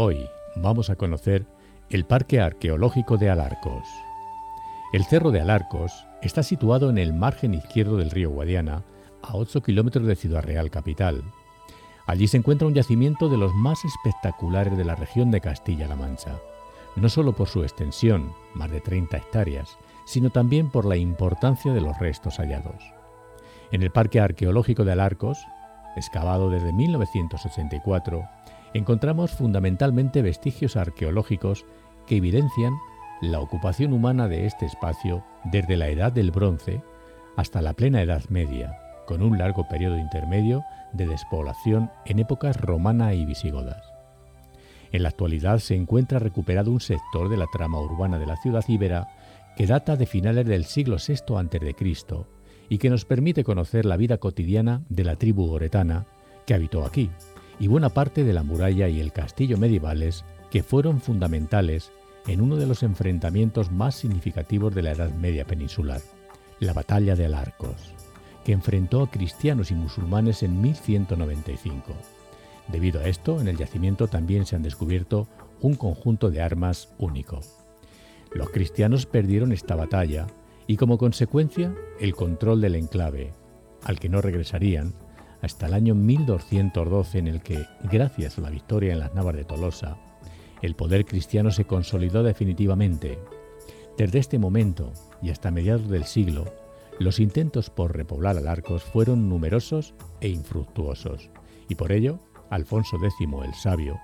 Hoy vamos a conocer el Parque Arqueológico de Alarcos. El Cerro de Alarcos está situado en el margen izquierdo del río Guadiana, a 8 kilómetros de Ciudad Real capital. Allí se encuentra un yacimiento de los más espectaculares de la región de Castilla-La Mancha, no solo por su extensión, más de 30 hectáreas, sino también por la importancia de los restos hallados. En el Parque Arqueológico de Alarcos, excavado desde 1984, encontramos fundamentalmente vestigios arqueológicos que evidencian la ocupación humana de este espacio desde la Edad del Bronce hasta la plena Edad Media, con un largo periodo intermedio de despoblación en épocas romana y visigodas. En la actualidad se encuentra recuperado un sector de la trama urbana de la ciudad íbera que data de finales del siglo VI a.C. y que nos permite conocer la vida cotidiana de la tribu oretana que habitó aquí, y buena parte de la muralla y el castillo medievales que fueron fundamentales en uno de los enfrentamientos más significativos de la Edad Media peninsular, la Batalla de Alarcos, que enfrentó a cristianos y musulmanes en 1195. Debido a esto, en el yacimiento también se han descubierto un conjunto de armas único. Los cristianos perdieron esta batalla y como consecuencia el control del enclave, al que no regresarían hasta el año 1212 en el que, gracias a la victoria en las Navas de Tolosa, el poder cristiano se consolidó definitivamente. Desde este momento y hasta mediados del siglo, los intentos por repoblar Alarcos fueron numerosos e infructuosos, y por ello, Alfonso X el Sabio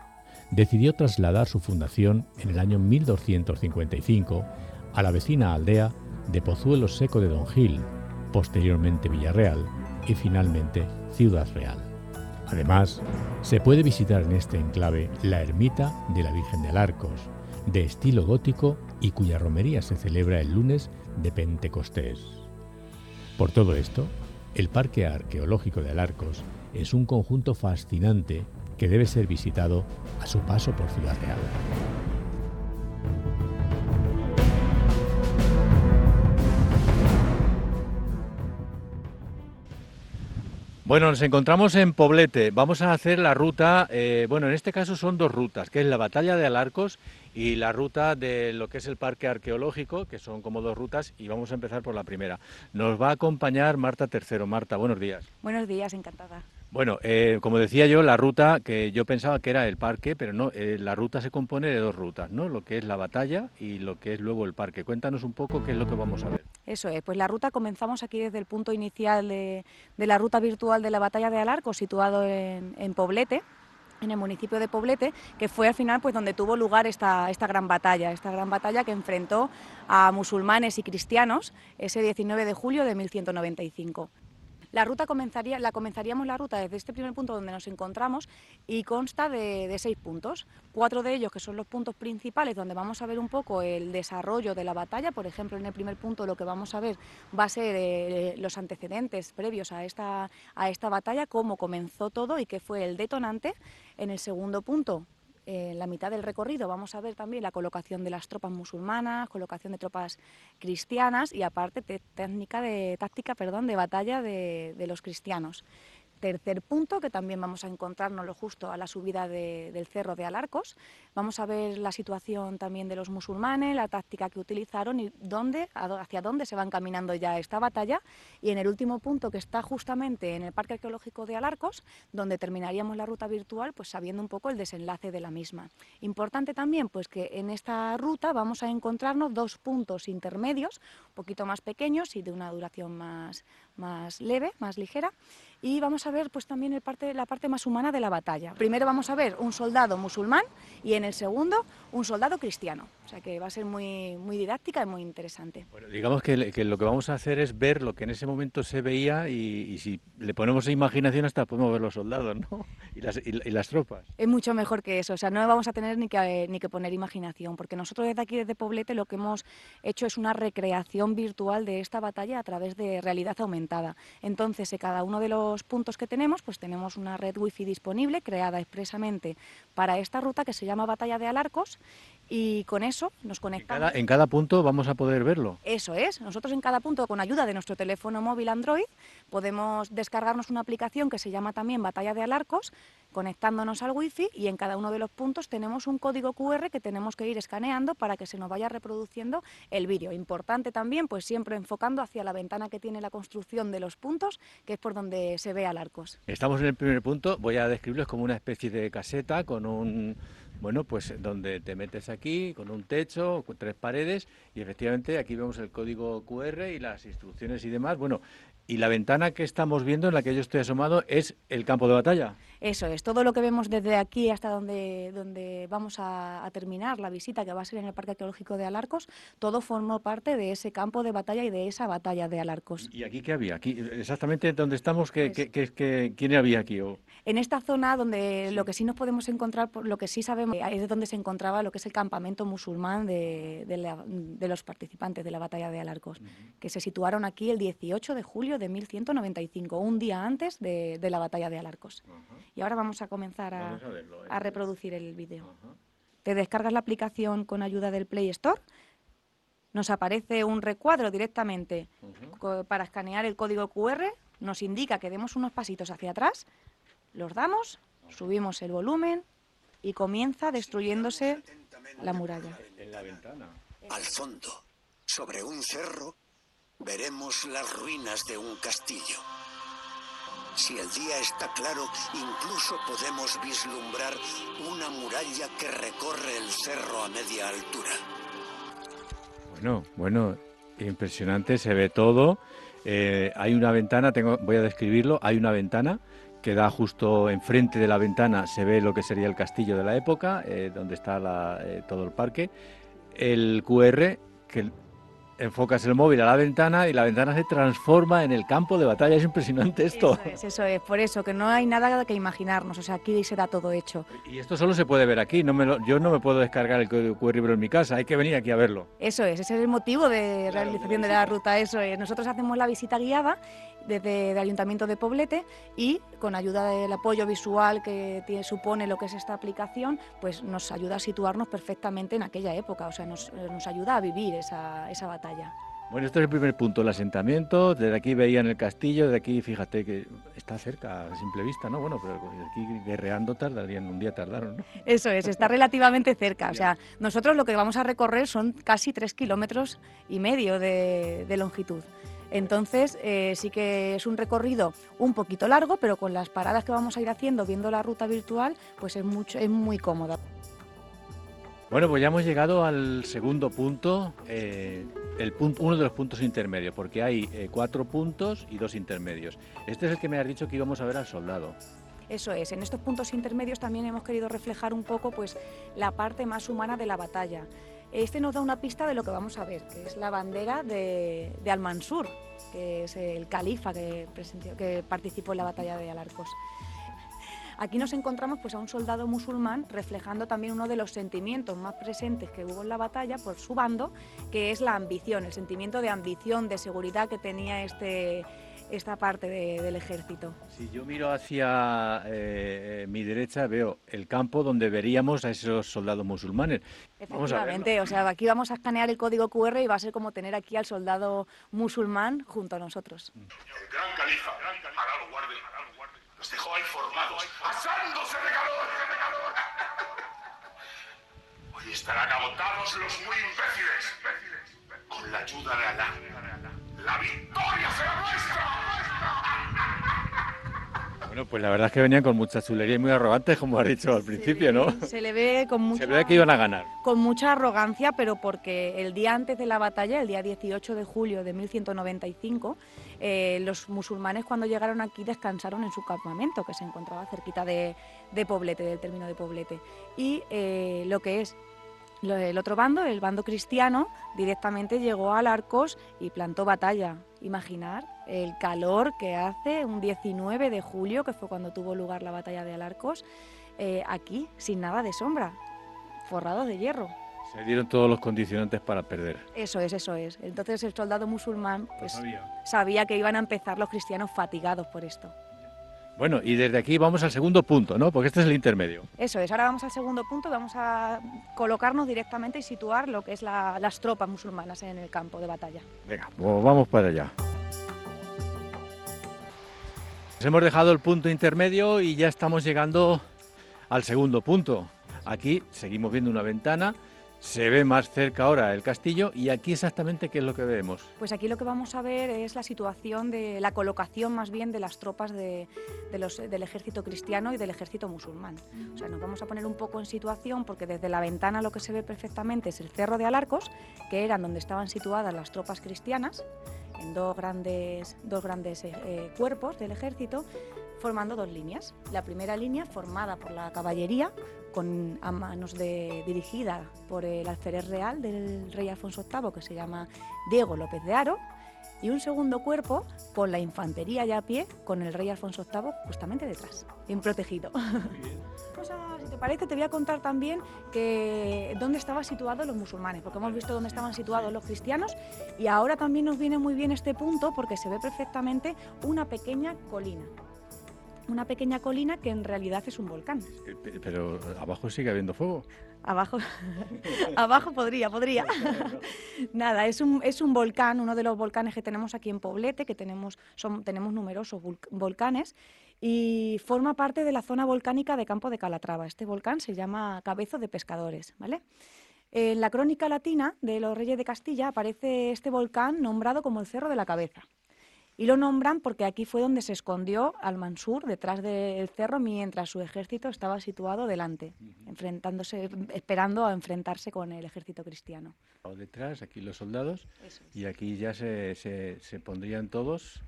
decidió trasladar su fundación en el año 1255 a la vecina aldea de Pozuelo Seco de Don Gil, posteriormente Villarreal y finalmente Ciudad Real. Además, se puede visitar en este enclave la ermita de la Virgen de Alarcos, de estilo gótico y cuya romería se celebra el lunes de Pentecostés. Por todo esto, el Parque Arqueológico de Alarcos es un conjunto fascinante que debe ser visitado a su paso por Ciudad Real. Bueno, nos encontramos en Poblete. Vamos a hacer la ruta, eh, bueno, en este caso son dos rutas, que es la Batalla de Alarcos y la ruta de lo que es el Parque Arqueológico, que son como dos rutas, y vamos a empezar por la primera. Nos va a acompañar Marta Tercero. Marta, buenos días. Buenos días, encantada. Bueno, eh, como decía yo, la ruta que yo pensaba que era el parque, pero no, eh, la ruta se compone de dos rutas, ¿no? Lo que es la batalla y lo que es luego el parque. Cuéntanos un poco qué es lo que vamos a ver. Eso es, pues la ruta comenzamos aquí desde el punto inicial de, la ruta virtual de la batalla de Alarco, situado en, Poblete en el municipio de Poblete, que fue al final pues donde tuvo lugar esta, esta gran batalla, esta gran batalla que enfrentó a musulmanes y cristianos ese 19 de julio de 1195. La ruta comenzaría, la comenzaríamos la ruta desde este primer punto donde nos encontramos y consta de, seis puntos. Cuatro de ellos que son los puntos principales donde vamos a ver un poco el desarrollo de la batalla. Por ejemplo, en el primer punto lo que vamos a ver va a ser eh, los antecedentes previos a esta, a esta batalla, cómo comenzó todo y qué fue el detonante. En el segundo punto en la mitad del recorrido. Vamos a ver también la colocación de las tropas musulmanas, colocación de tropas cristianas y aparte técnica de táctica, perdón, de batalla de, de los cristianos tercer punto, que también vamos a encontrarnos justo a la subida del cerro de Alarcos. Vamos a ver la situación también de los musulmanes, la táctica que utilizaron y dónde, hacia dónde se van caminando ya esta batalla. Y en el último punto, que está justamente en el Parque Arqueológico de Alarcos, donde terminaríamos la ruta virtual, pues sabiendo un poco el desenlace de la misma. Importante también, pues que en esta ruta vamos a encontrarnos dos puntos intermedios, un poquito más pequeños y de una duración más, más leve, más ligera y vamos a ver pues también el parte, la parte más humana de la batalla. Primero vamos a ver un soldado musulmán y en el segundo un soldado cristiano. O sea que va a ser muy, muy didáctica y muy interesante. Bueno, digamos que, lo que vamos a hacer es ver lo que en ese momento se veía y, si le ponemos imaginación hasta podemos ver los soldados ¿no? y, las, y, las tropas. Es mucho mejor que eso, o sea, no vamos a tener ni que, ni que poner imaginación, porque nosotros desde aquí, desde Poblete, lo que hemos hecho es una recreación virtual de esta batalla a través de realidad aumentada. Entonces, en cada uno de los puntos que tenemos, pues tenemos una red wifi disponible creada expresamente para esta ruta que se llama Batalla de Alarcos y con eso nos conectamos. En cada, punto vamos a poder verlo. Eso es. Nosotros en cada punto, con ayuda de nuestro teléfono móvil Android, podemos descargarnos una aplicación que se llama también Batalla de Alarcos, conectándonos al wifi y en cada uno de los puntos tenemos un código QR que tenemos que ir escaneando para que se nos vaya reproduciendo el vídeo. Importante también, pues siempre enfocando hacia la ventana que tiene la construcción de los puntos, que es por donde se ve Alarcos. Estamos en el primer punto, voy a describirlo, como una especie de caseta con un bueno, pues donde te metes aquí con un techo, con tres paredes y efectivamente aquí vemos el código QR y las instrucciones y demás. Bueno, y la ventana que estamos viendo, en la que yo estoy asomado, es el campo de batalla. Eso es, todo lo que vemos desde aquí hasta donde, donde vamos a, terminar la visita, que va a ser en el Parque Arqueológico de Alarcos, todo formó parte de ese campo de batalla y de esa batalla de Alarcos. ¿Y aquí qué había? Aquí, exactamente donde estamos, ¿qué, pues quién había aquí? En esta zona donde lo que sí nos podemos encontrar, lo que sí sabemos, es donde se encontraba lo que es el campamento musulmán de, los participantes de la batalla de Alarcos, que se situaron aquí el 18 de julio de 1195, un día antes de, la batalla de Alarcos. Y ahora vamos a comenzar a, ¿eh? reproducir el vídeo. Te descargas la aplicación con ayuda del Play Store. Nos aparece un recuadro directamente para escanear el código QR. Nos indica que demos unos pasitos hacia atrás. Los damos, subimos el volumen y comienza destruyéndose la muralla. En la ventana. Al fondo, sobre un cerro, veremos las ruinas de un castillo. Si el día está claro, incluso podemos vislumbrar una muralla que recorre el cerro a media altura. Bueno, bueno, impresionante, se ve todo. Eh, hay una ventana, tengo, voy a describirlo, hay una ventana que da justo enfrente de la ventana, se ve lo que sería el castillo de la época, eh, donde está eh, todo el parque. El QR, que enfocas el móvil a la ventana y la ventana se transforma en el campo de batalla. Es impresionante esto. Eso es, eso es, por eso, que no hay nada que imaginarnos, o sea, aquí se da todo hecho. Y esto solo se puede ver aquí, no me yo no me puedo descargar el código QR en mi casa, hay que venir aquí a verlo. Eso es, ese es el motivo de realización de la ruta, eso es. Nosotros hacemos la visita guiada desde el Ayuntamiento de Poblete y con ayuda del apoyo visual que tiene, supone lo que es esta aplicación, pues nos ayuda a situarnos perfectamente en aquella época, o sea, nos, nos ayuda a vivir esa, esa batalla. Bueno, este es el primer punto, el asentamiento. Desde aquí veían el castillo, de aquí fíjate que está cerca a simple vista, ¿no? Bueno, pero aquí guerreando tardarían, un día tardaron, ¿no? Eso es, está relativamente cerca. O sea, nosotros lo que vamos a recorrer son casi tres kilómetros y medio de, de longitud. Entonces, eh, sí que es un recorrido un poquito largo, pero con las paradas que vamos a ir haciendo, viendo la ruta virtual, pues es, mucho, es muy cómoda. Bueno, pues ya hemos llegado al segundo punto, eh, el punto, uno de los puntos intermedios, porque hay eh, cuatro puntos y dos intermedios. Este es el que me has dicho que íbamos a ver al soldado. Eso es, en estos puntos intermedios también hemos querido reflejar un poco pues, la parte más humana de la batalla. Este nos da una pista de lo que vamos a ver, que es la bandera de, Al-Mansur, que es el califa que, que participó en la batalla de Alarcos. Aquí nos encontramos pues, a un soldado musulmán reflejando también uno de los sentimientos más presentes que hubo en la batalla por su bando, que es la ambición, el sentimiento de ambición, de seguridad que tenía este, esta parte del ejército. Si yo miro hacia eh, mi derecha veo el campo donde veríamos a esos soldados musulmanes. Efectivamente, o sea, aquí vamos a escanear el código QR y va a ser como tener aquí al soldado musulmán junto a nosotros. El gran califa, Alá lo guarde, los dejó ahí formados, asándose de calor, de calor. Hoy estarán agotados los muy imbéciles. Con la ayuda de Alá, la victoria será nuestra. Bueno, pues la verdad es que venían con mucha chulería y muy arrogantes, como has dicho al principio, ¿no? Se le ve con mucha... Se ve que iban a ganar. Con mucha arrogancia, pero porque el día antes de la batalla, el día 18 de julio de 1195, eh, los musulmanes cuando llegaron aquí descansaron en su campamento, que se encontraba cerquita de, Poblete, del término de Poblete. Y eh, lo que es el otro bando, el bando cristiano, directamente llegó al Arcos y plantó batalla. Imaginar el calor que hace un 19 de julio, que fue cuando tuvo lugar la batalla de Alarcos, eh, aquí, sin nada de sombra, forrados de hierro. Se dieron todos los condicionantes para perder. Eso es, eso es. Entonces el soldado musulmán pues, sabía. que iban a empezar los cristianos fatigados por esto. Bueno, y desde aquí vamos al segundo punto, ¿no? Porque este es el intermedio. Eso es, ahora vamos al segundo punto, vamos a colocarnos directamente y situar lo que es las tropas musulmanas en el campo de batalla. Venga, pues vamos para allá. Nos hemos dejado el punto intermedio y ya estamos llegando al segundo punto. Aquí seguimos viendo una ventana se ve más cerca ahora el castillo y aquí exactamente qué es lo que vemos. Pues aquí lo que vamos a ver es la situación de la colocación más bien de las tropas de, del ejército cristiano y del ejército musulmán. O sea, nos vamos a poner un poco en situación porque desde la ventana lo que se ve perfectamente es el cerro de Alarcos, que eran donde estaban situadas las tropas cristianas, en dos grandes, dos grandes eh, eh, cuerpos del ejército, formando dos líneas. La primera línea formada por la caballería, con, a manos de, dirigida por el alférez real del rey Alfonso VIII, que se llama Diego López de Aro, y un segundo cuerpo con la infantería ya a pie, con el rey Alfonso VIII justamente detrás, bien protegido. si te parece, te voy a contar también que dónde estaban situados los musulmanes, porque hemos visto dónde estaban situados los cristianos y ahora también nos viene muy bien este punto porque se ve perfectamente una pequeña colina una pequeña colina que en realidad es un volcán. Eh, pero abajo sigue habiendo fuego. Abajo, abajo podría, podría. Nada, es un, es un volcán, uno de los volcanes que tenemos aquí en Poblete, que tenemos, son, tenemos numerosos volcanes, y forma parte de la zona volcánica de Campo de Calatrava. Este volcán se llama Cabezo de Pescadores, ¿vale? En la crónica latina de los reyes de Castilla aparece este volcán nombrado como el Cerro de la Cabeza. Y lo nombran porque aquí fue donde se escondió Al-Mansur detrás del cerro mientras su ejército estaba situado delante, enfrentándose, esperando a enfrentarse con el ejército cristiano. Detrás, aquí los soldados, y aquí ya se, se pondrían todos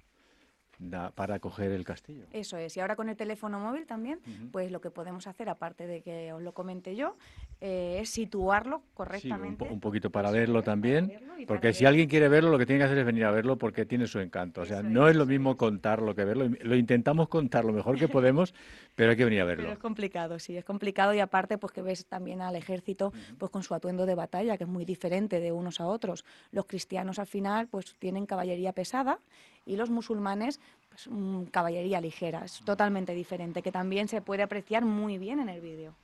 para coger el castillo. Eso es. Y ahora con el teléfono móvil también, pues lo que podemos hacer, aparte de que os lo comente yo, eh, es situarlo correctamente. Sí, un, poquito para verlo también, porque si alguien quiere verlo, lo que tiene que hacer es venir a verlo porque tiene su encanto. O sea, no es, lo mismo contarlo que verlo. Lo intentamos contar lo mejor que podemos, pero hay que venir a verlo. Pero es complicado, sí, es complicado y aparte pues que ves también al ejército pues con su atuendo de batalla, que es muy diferente de unos a otros. Los cristianos al final pues tienen caballería pesada y los musulmanes, pues caballería ligera. Es totalmente diferente, que también se puede apreciar muy bien en el vídeo.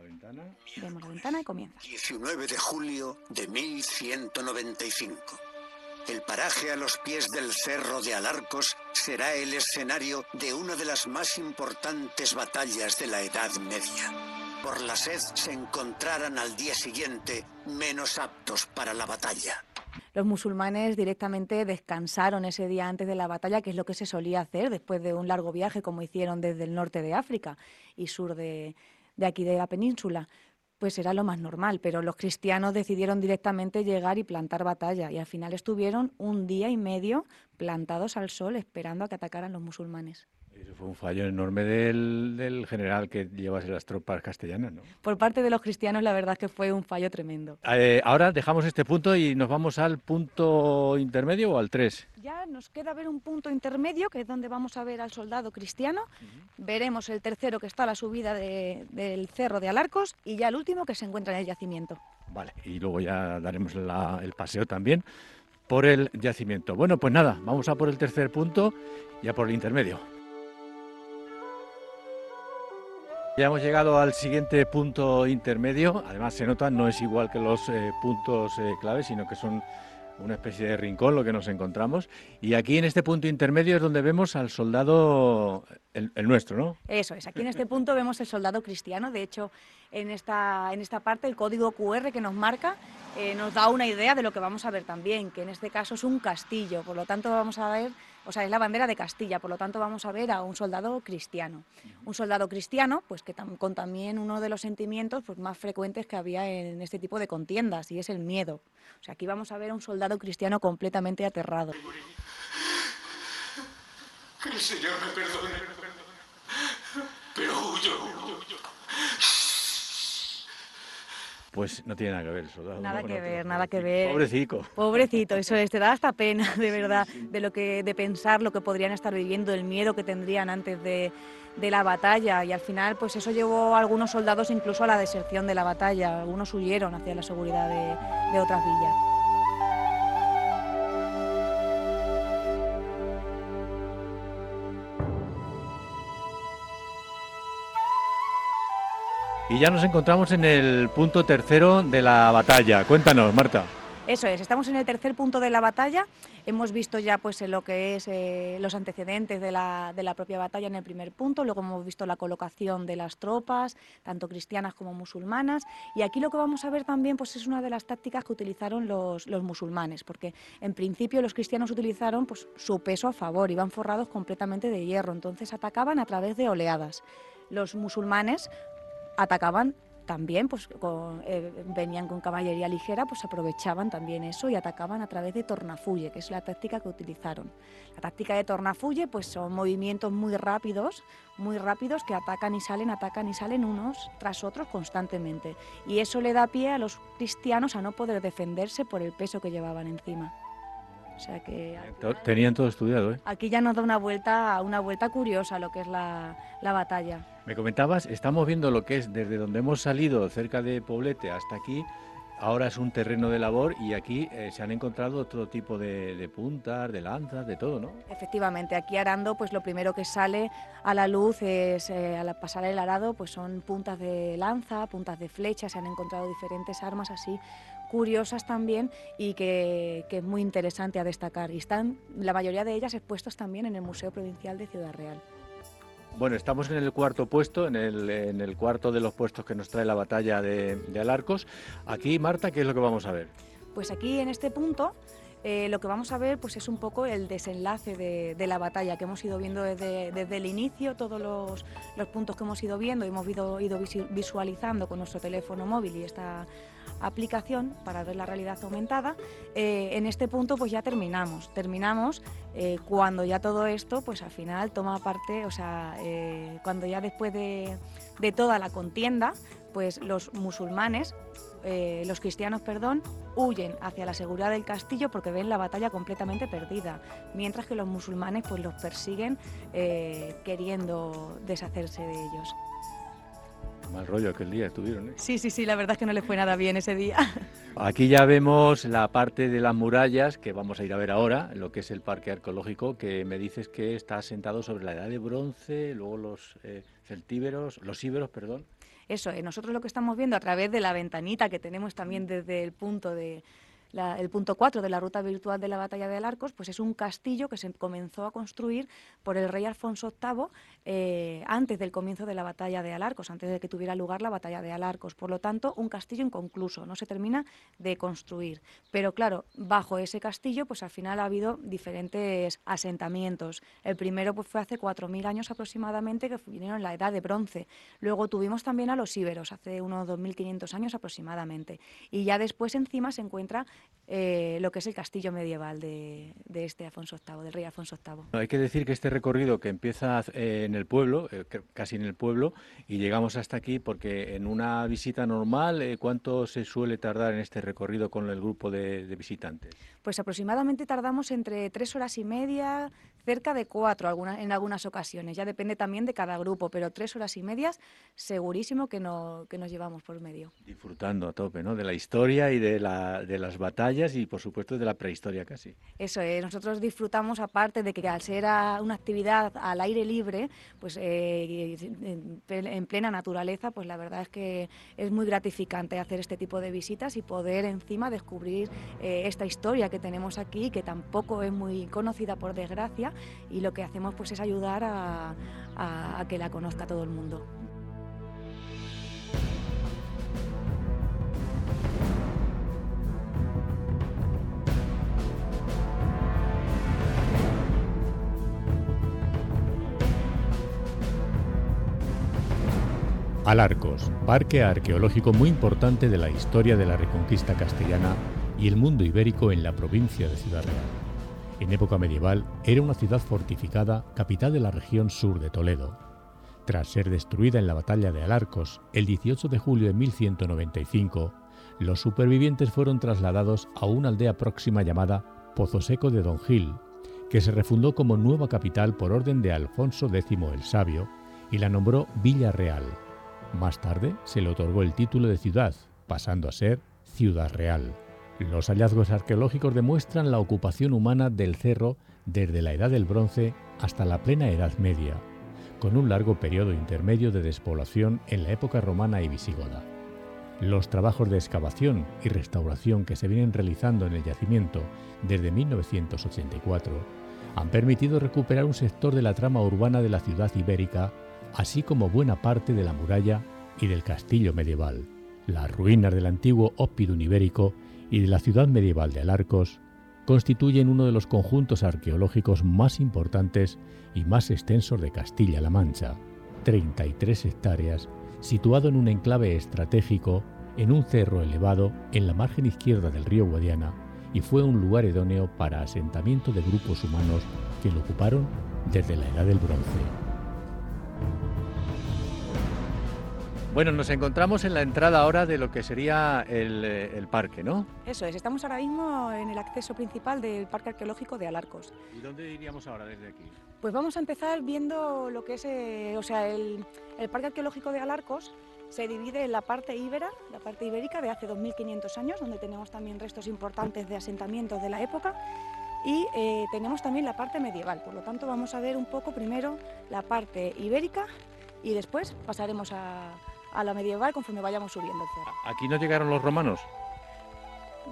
La ventana. Vemos la ventana y comienza. 19 de julio de 1195. El paraje a los pies del Cerro de Alarcos será el escenario de una de las más importantes batallas de la Edad Media. Por la sed se encontrarán al día siguiente menos aptos para la batalla los musulmanes directamente descansaron ese día antes de la batalla, que es lo que se solía hacer después de un largo viaje como hicieron desde el norte de África y sur de, de aquí de la península pues era lo más normal, pero los cristianos decidieron directamente llegar y plantar batalla y al final estuvieron un día y medio plantados al sol esperando a que atacaran los musulmanes. Eso fue un fallo enorme del, general que llevase las tropas castellanas, ¿no? Por parte de los cristianos, la verdad es que fue un fallo tremendo. Eh, ahora dejamos este punto y nos vamos al punto intermedio o al 3. Ya nos queda ver un punto intermedio, que es donde vamos a ver al soldado cristiano. Veremos el tercero que está a la subida del cerro de Alarcos y ya el último que se encuentra en el yacimiento. Vale, y luego ya daremos el paseo también por el yacimiento. Bueno, pues nada, vamos a por el tercer punto, ya por el intermedio. Ya hemos llegado al siguiente punto intermedio. Además, se nota, no es igual que los eh, puntos eh, claves, sino que son una especie de rincón lo que nos encontramos. Y aquí en este punto intermedio es donde vemos al soldado, el, nuestro, ¿no? Eso es, aquí en este punto vemos el soldado cristiano. De hecho, en esta, en esta parte el código QR que nos marca eh, nos da una idea de lo que vamos a ver también, que en este caso es un castillo. Por lo tanto, vamos a ver o sea, es la bandera de Castilla, por lo tanto vamos a ver a un soldado cristiano. Un soldado cristiano, pues que con también uno de los sentimientos pues, más frecuentes que había en este tipo de contiendas, y es el miedo. O sea, aquí vamos a ver a un soldado cristiano completamente aterrado. Que el Señor me perdone, Pues no tiene nada que ver el soldado. Nada que ver, nada que ver. Pobrecito. Pobrecito, eso es, te da hasta pena, de verdad, de lo que, de pensar lo que podrían estar viviendo, el miedo que tendrían antes de, la batalla. Y al final, pues eso llevó a algunos soldados incluso a la deserción de la batalla. Algunos huyeron hacia la seguridad de, de otras villas. Y ya nos encontramos en el punto tercero de la batalla. Cuéntanos, Marta. Eso es, estamos en el tercer punto de la batalla. Hemos visto ya pues lo que es eh, los antecedentes de la, de la, propia batalla en el primer punto, luego hemos visto la colocación de las tropas, tanto cristianas como musulmanas, y aquí lo que vamos a ver también pues es una de las tácticas que utilizaron los, los musulmanes, porque en principio los cristianos utilizaron pues su peso a favor, iban forrados completamente de hierro, entonces atacaban a través de oleadas. Los musulmanes atacaban también pues eh, venían con caballería ligera, pues aprovechaban también eso y atacaban a través de tornafulle, que es la táctica que utilizaron. La táctica de tornafulle pues son movimientos muy rápidos, muy rápidos que atacan y salen, atacan y salen unos tras otros constantemente. Y eso le da pie a los cristianos a no poder defenderse por el peso que llevaban encima. O sea que tenían todo estudiado, ¿eh? Aquí ya nos da una vuelta, una vuelta curiosa lo que es la, la batalla. Me comentabas, estamos viendo lo que es desde donde hemos salido, cerca de Poblete, hasta aquí. Ahora es un terreno de labor y aquí eh, se han encontrado todo tipo de, puntas, de lanzas, de todo, ¿no? Efectivamente, aquí arando, pues lo primero que sale a la luz es, eh, al pasar el arado, pues son puntas de lanza, puntas de flecha, se han encontrado diferentes armas así curiosas también y que, que, es muy interesante a destacar. Y están la mayoría de ellas expuestas también en el Museo Provincial de Ciudad Real. Bueno, estamos en el cuarto puesto, en el, cuarto de los puestos que nos trae la batalla de, Alarcos. Aquí, Marta, ¿qué es lo que vamos a ver? Pues aquí, en este punto, eh, lo que vamos a ver pues, es un poco el desenlace de, la batalla que hemos ido viendo desde, el inicio, todos los, puntos que hemos ido viendo, hemos ido, ido visualizando con nuestro teléfono móvil y esta aplicación para ver la realidad aumentada. Eh, en este punto pues ya terminamos, terminamos eh, cuando ya todo esto pues al final toma parte, o sea, eh, cuando ya después de, de, toda la contienda pues los musulmanes, los cristianos, perdón, huyen hacia la seguridad del castillo porque ven la batalla completamente perdida, mientras que los musulmanes pues los persiguen queriendo deshacerse de ellos. Mal rollo aquel día estuvieron, ¿eh? Sí, sí, sí, la verdad es que no les fue nada bien ese día. Aquí ya vemos la parte de las murallas que vamos a ir a ver ahora, lo que es el parque arqueológico, que me dices que está asentado sobre la edad de bronce, luego los eh, celtíberos, los íberos, perdón. Eso, eh, nosotros lo que estamos viendo a través de la ventanita que tenemos también desde el punto de, el punto 4 de la ruta virtual de la batalla de Alarcos, pues es un castillo que se comenzó a construir por el rey Alfonso VIII eh, antes del comienzo de la batalla de Alarcos, antes de que tuviera lugar la batalla de Alarcos. Por lo tanto, un castillo inconcluso, no se termina de construir. Pero claro, bajo ese castillo, pues al final ha habido diferentes asentamientos. El primero pues, fue hace 4.000 años aproximadamente, que vinieron en la edad de bronce. Luego tuvimos también a los íberos, hace unos 2.500 años aproximadamente. Y ya después encima se encuentra eh, lo que es el castillo medieval de, este Afonso VIII, del rey Alfonso VIII. Hay que decir que este recorrido que empieza eh, en el pueblo, eh, casi en el pueblo, y llegamos hasta aquí porque en una visita normal, ¿cuánto se suele tardar en este recorrido con el grupo de, de visitantes? Pues aproximadamente tardamos entre tres horas y media, cerca de cuatro alguna, en algunas ocasiones. Ya depende también de cada grupo, pero tres horas y medias segurísimo que, no, que nos llevamos por medio. Disfrutando a tope, ¿no? De la historia y de, la, de las batallas y, por supuesto, de la prehistoria casi. Eso es. Nosotros disfrutamos, aparte de que al ser una actividad al aire libre, pues eh, en plena naturaleza, pues la verdad es que es muy gratificante hacer este tipo de visitas y poder encima descubrir eh, esta historia que tenemos aquí, que tampoco es muy conocida por desgracia y lo que hacemos pues es ayudar a, a que la conozca todo el mundo. Alarcos, parque arqueológico muy importante de la historia de la reconquista castellana y el mundo ibérico en la provincia de Ciudad Real. En época medieval era una ciudad fortificada, capital de la región sur de Toledo. Tras ser destruida en la batalla de Alarcos el 18 de julio de 1195, los supervivientes fueron trasladados a una aldea próxima llamada Pozo Seco de Don Gil, que se refundó como nueva capital por orden de Alfonso X el Sabio y la nombró Villa Real. Más tarde se le otorgó el título de ciudad, pasando a ser Ciudad Real. Los hallazgos arqueológicos demuestran la ocupación humana del cerro desde la Edad del Bronce hasta la plena Edad Media. con un largo periodo intermedio de despoblación en la época romana y visigoda. Los trabajos de excavación y restauración que se vienen realizando en el yacimiento desde 1984 han permitido recuperar un sector de la trama urbana de la ciudad ibérica, así como buena parte de la muralla y del castillo medieval. Las ruinas del antiguo Oppidum ibérico y de la ciudad medieval de Alarcos constituyen uno de los conjuntos arqueológicos más importantes y más extensos de Castilla-La Mancha, 33 hectáreas situado en un enclave estratégico en un cerro elevado en la margen izquierda del río Guadiana y fue un lugar idóneo para asentamiento de grupos humanos que lo ocuparon desde la Edad del Bronce. Bueno, nos encontramos en la entrada ahora de lo que sería el, eh, el, parque, ¿no? Eso es, estamos ahora mismo en el acceso principal del Parque Arqueológico de Alarcos. ¿Y dónde iríamos ahora desde aquí? Pues vamos a empezar viendo lo que es, eh, o sea, el, el Parque Arqueológico de Alarcos se divide en la parte íbera, la parte ibérica de hace 2.500 años, donde tenemos también restos importantes de asentamientos de la época, y eh, tenemos también la parte medieval. Por lo tanto, vamos a ver un poco primero la parte ibérica y después pasaremos a, a la medieval conforme vayamos subiendo el cerro. ¿Aquí no llegaron los romanos?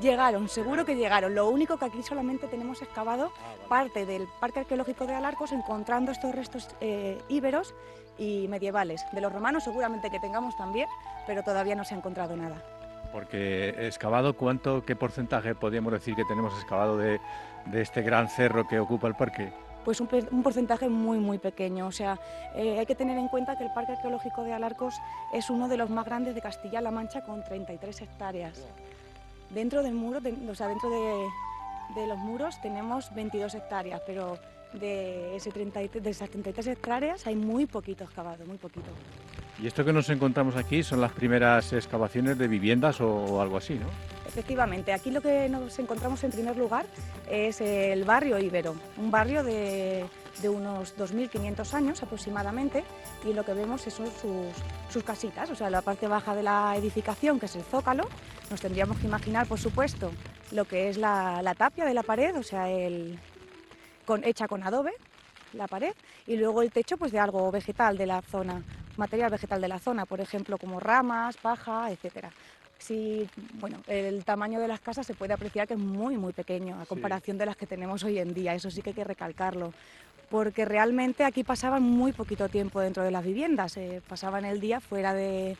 Llegaron, seguro que llegaron. Lo único que aquí solamente tenemos excavado parte del Parque Arqueológico de Alarcos, encontrando estos restos eh, íberos y medievales. De los romanos seguramente que tengamos también, pero todavía no se ha encontrado nada. Porque excavado, ¿cuánto, qué porcentaje podríamos decir que tenemos excavado de, de este gran cerro que ocupa el parque? Pues un, porcentaje muy, muy pequeño. O sea, eh, hay que tener en cuenta que el Parque Arqueológico de Alarcos es uno de los más grandes de Castilla-La Mancha con 33 hectáreas. Dentro del muro, de, o sea, dentro de, de, los muros tenemos 22 hectáreas, pero de, ese 30, de esas 33 hectáreas hay muy poquito excavado, muy poquito. Y esto que nos encontramos aquí son las primeras excavaciones de viviendas o, algo así, ¿no? Efectivamente, aquí lo que nos encontramos en primer lugar es el barrio Ibero, un barrio de, de unos 2.500 años aproximadamente y lo que vemos son sus, sus, casitas, o sea, la parte baja de la edificación, que es el zócalo, nos tendríamos que imaginar, por supuesto, lo que es la, la tapia de la pared, o sea, el, hecha con adobe, la pared, y luego el techo pues de algo vegetal de la zona, material vegetal de la zona, por ejemplo, como ramas, paja, etcétera sí, bueno, el tamaño de las casas se puede apreciar que es muy, muy pequeño a comparación sí. de las que tenemos hoy en día, eso sí que hay que recalcarlo, porque realmente aquí pasaban muy poquito tiempo dentro de las viviendas, eh, pasaban el día fuera de,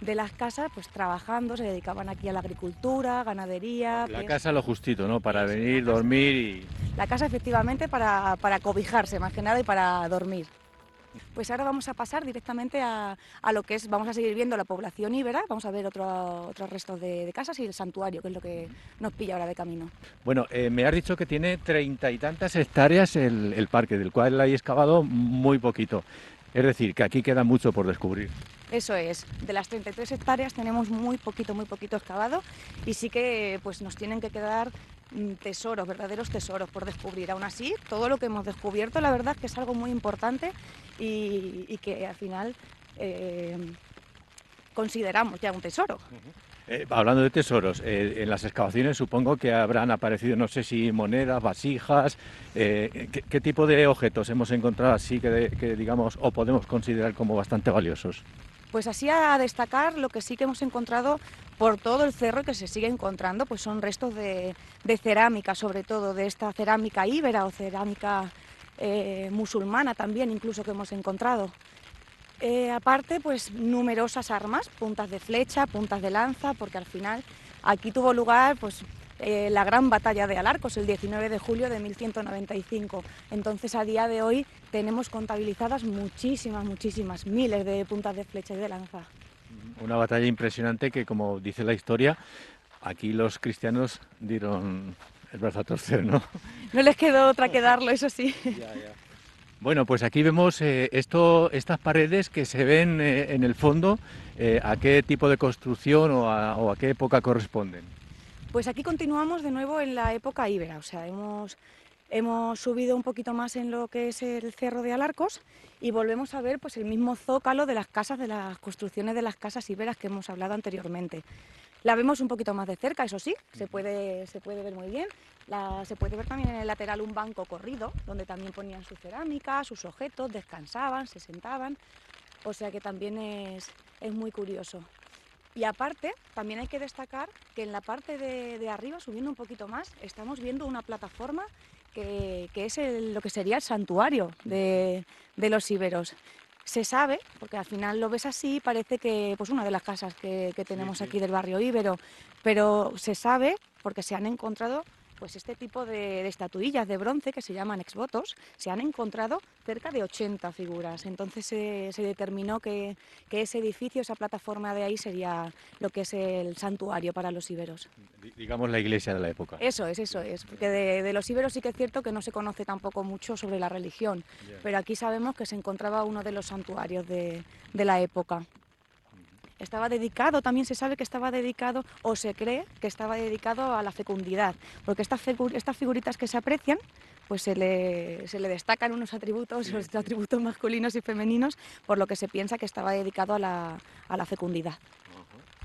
de, las casas, pues trabajando, se dedicaban aquí a la agricultura, ganadería. La casa lo justito, ¿no? Para sí, venir, dormir y... La casa efectivamente para, para cobijarse más que nada y para dormir. Pues ahora vamos a pasar directamente a, a, lo que es, vamos a seguir viendo la población íbera, vamos a ver otro, otros restos de, de, casas y el santuario, que es lo que nos pilla ahora de camino. Bueno, eh, me has dicho que tiene treinta y tantas hectáreas el, el parque, del cual hay excavado muy poquito. Es decir, que aquí queda mucho por descubrir. Eso es, de las 33 hectáreas tenemos muy poquito, muy poquito excavado y sí que pues, nos tienen que quedar tesoros, verdaderos tesoros por descubrir. Aún así, todo lo que hemos descubierto, la verdad que es algo muy importante y, y que al final eh, consideramos ya un tesoro. Uh -huh. Eh, hablando de tesoros, eh, en las excavaciones supongo que habrán aparecido, no sé si monedas, vasijas, ¿qué, ¿qué, tipo de objetos hemos encontrado así que, que, digamos, o podemos considerar como bastante valiosos? Pues así a destacar lo que sí que hemos encontrado por todo el cerro que se sigue encontrando, pues son restos de, cerámica, sobre todo de esta cerámica íbera o cerámica eh, musulmana también, incluso que hemos encontrado. Eh, aparte, pues numerosas armas, puntas de flecha, puntas de lanza, porque al final aquí tuvo lugar pues, eh, la gran batalla de Alarcos el 19 de julio de 1195. Entonces, a día de hoy tenemos contabilizadas muchísimas, muchísimas, miles de puntas de flecha y de lanza. Una batalla impresionante que, como dice la historia, aquí los cristianos dieron el brazo a torcer, ¿no? No les quedó otra que darlo, eso sí. Ya, ya. Bueno, pues aquí vemos eh, esto, estas paredes que se ven eh, en el fondo, eh, ¿a qué tipo de construcción o a, o a, qué época corresponden? Pues aquí continuamos de nuevo en la época íbera, o sea, hemos, hemos subido un poquito más en lo que es el Cerro de Alarcos y volvemos a ver pues, el mismo zócalo de las casas, de las construcciones de las casas íberas que hemos hablado anteriormente. La vemos un poquito más de cerca, eso sí, se puede, se puede ver muy bien. La- se puede ver también en el lateral un banco corrido, donde también ponían su cerámica, sus objetos, descansaban, se sentaban. O sea que también es, es muy curioso. Y aparte, también hay que destacar que en la parte de, de arriba, subiendo un poquito más, estamos viendo una plataforma que, que es el- lo que sería el santuario de, de los íberos. Se sabe, porque al final lo ves así, parece que pues una de las casas que, que tenemos sí. aquí del barrio íbero, pero se sabe porque se han encontrado pues este tipo de, de estatuillas de bronce que se llaman exvotos, se han encontrado cerca de 80 figuras. Entonces se, se determinó que, que ese edificio, esa plataforma de ahí sería lo que es el santuario para los íberos. Di- Digamos la iglesia de la época. Eso es, eso es, porque de, de los íberos sí que es cierto que no se conoce tampoco mucho sobre la religión, pero aquí sabemos que se encontraba uno de los santuarios de, de la época. Estaba dedicado, también se sabe que estaba dedicado, o se cree que estaba dedicado a la fecundidad, porque estas, estas figuritas que se aprecian, pues se le, se le destacan unos atributos, Sí, los sí. atributos masculinos y femeninos, por lo que se piensa que estaba dedicado a la, a la fecundidad.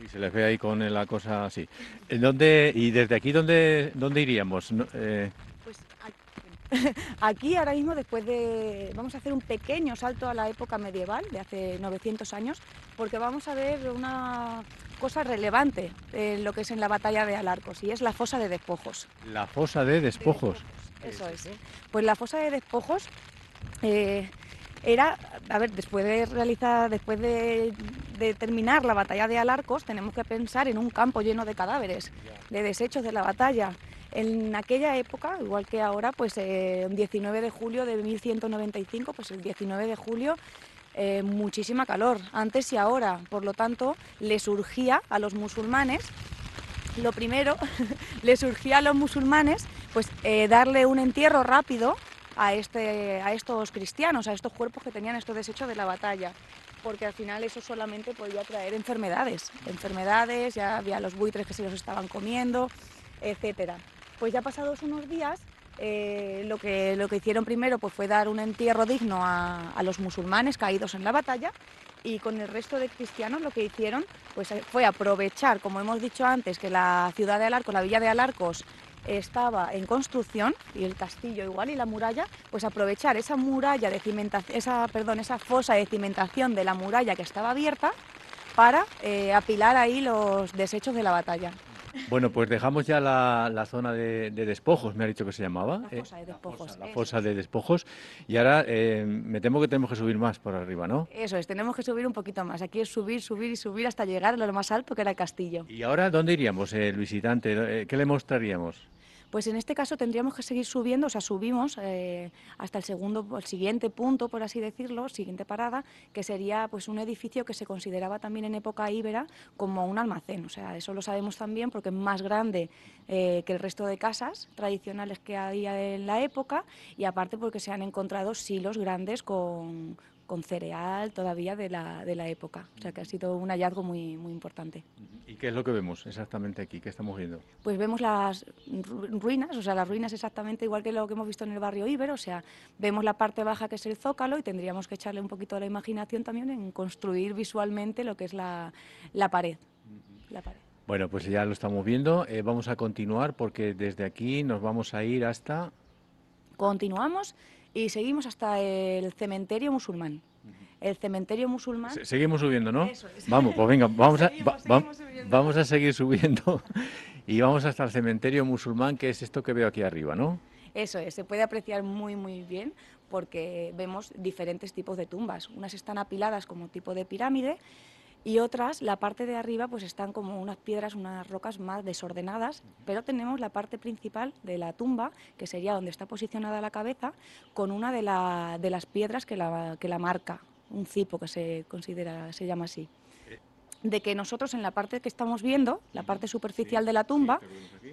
Y se les ve ahí con la cosa así. ¿En dónde, ¿Y desde aquí dónde, dónde iríamos? Eh, Pues aquí, aquí ahora mismo, después de. Vamos a hacer un pequeño salto a la época medieval, de hace 900 años, porque vamos a ver una cosa relevante en lo que es en la batalla de Alarcos, y es la fosa de despojos. la fosa de despojos. Eso es. Pues la fosa de despojos eh, era, a ver, después de realizar, después de, de terminar la batalla de Alarcos, tenemos que pensar en un campo lleno de cadáveres, de desechos de la batalla. En aquella época, igual que ahora, pues eh, el 19 de julio de 1195, pues el 19 de julio eh, muchísima calor, antes y ahora. Por lo tanto, le surgía a los musulmanes lo primero, le surgía a los musulmanes pues eh, darle un entierro rápido a, este, a estos cristianos, a estos cuerpos que tenían estos desechos de la batalla, porque al final eso solamente podía traer enfermedades, enfermedades, ya había los buitres que se los estaban comiendo, etcétera. Pues ya pasados unos días, eh, lo, que, lo que hicieron primero pues, fue dar un entierro digno a, los musulmanes caídos en la batalla y con el resto de cristianos lo que hicieron pues, eh, fue aprovechar, como hemos dicho antes, que la ciudad de Alarcos, la villa de Alarcos, estaba en construcción y el castillo igual y la muralla, pues aprovechar esa muralla de esa, perdón, esa fosa de cimentación de la muralla que estaba abierta para eh, apilar ahí los desechos de la batalla. Bueno, pues dejamos ya la, la zona de, de despojos, me ha dicho que se llamaba. La fosa de despojos, La fosa, la eso fosa de despojos. Y ahora eh, me temo que tenemos que subir más por arriba, ¿no? Eso es, tenemos que subir un poquito más. Aquí es subir, subir y subir hasta llegar a lo más alto que era el castillo. ¿Y ahora dónde iríamos, el visitante? Eh, ¿Qué le mostraríamos? Pues en este caso tendríamos que seguir subiendo, o sea, subimos eh, hasta el segundo, el siguiente punto, por así decirlo, siguiente parada, que sería pues un edificio que se consideraba también en época íbera como un almacén. O sea, eso lo sabemos también porque es más grande eh, que el resto de casas tradicionales que había en la época y aparte porque se han encontrado silos grandes con, con cereal todavía de la, de la época. O sea, que ha sido un hallazgo muy, muy importante. ¿Y qué es lo que vemos exactamente aquí? ¿Qué estamos viendo? pues vemos las ru- ruinas, o sea, las ruinas exactamente igual que lo que hemos visto en el barrio Iber, o sea, vemos la parte baja que es el zócalo y tendríamos que echarle un poquito de la imaginación también en construir visualmente lo que es la, la pared. La pared. Bueno, pues ya lo estamos viendo. Eh, vamos a continuar porque desde aquí nos vamos a ir hasta... Continuamos y seguimos hasta el cementerio musulmán. El cementerio musulmán. Se- Seguimos subiendo, ¿no? Eso es. Vamos, pues venga, vamos a, va- va- vamos a seguir subiendo y vamos hasta el cementerio musulmán, que es esto que veo aquí arriba, ¿no? Eso es, se puede apreciar muy muy bien porque vemos diferentes tipos de tumbas. Unas están apiladas como tipo de pirámide y otras, la parte de arriba, pues están como unas piedras, unas rocas más desordenadas, pero tenemos la parte principal de la tumba, que sería donde está posicionada la cabeza, con una de, la- de las piedras que la, que la marca, un cipo que se considera, se llama así. De que nosotros en la parte que estamos viendo, la parte superficial de la tumba,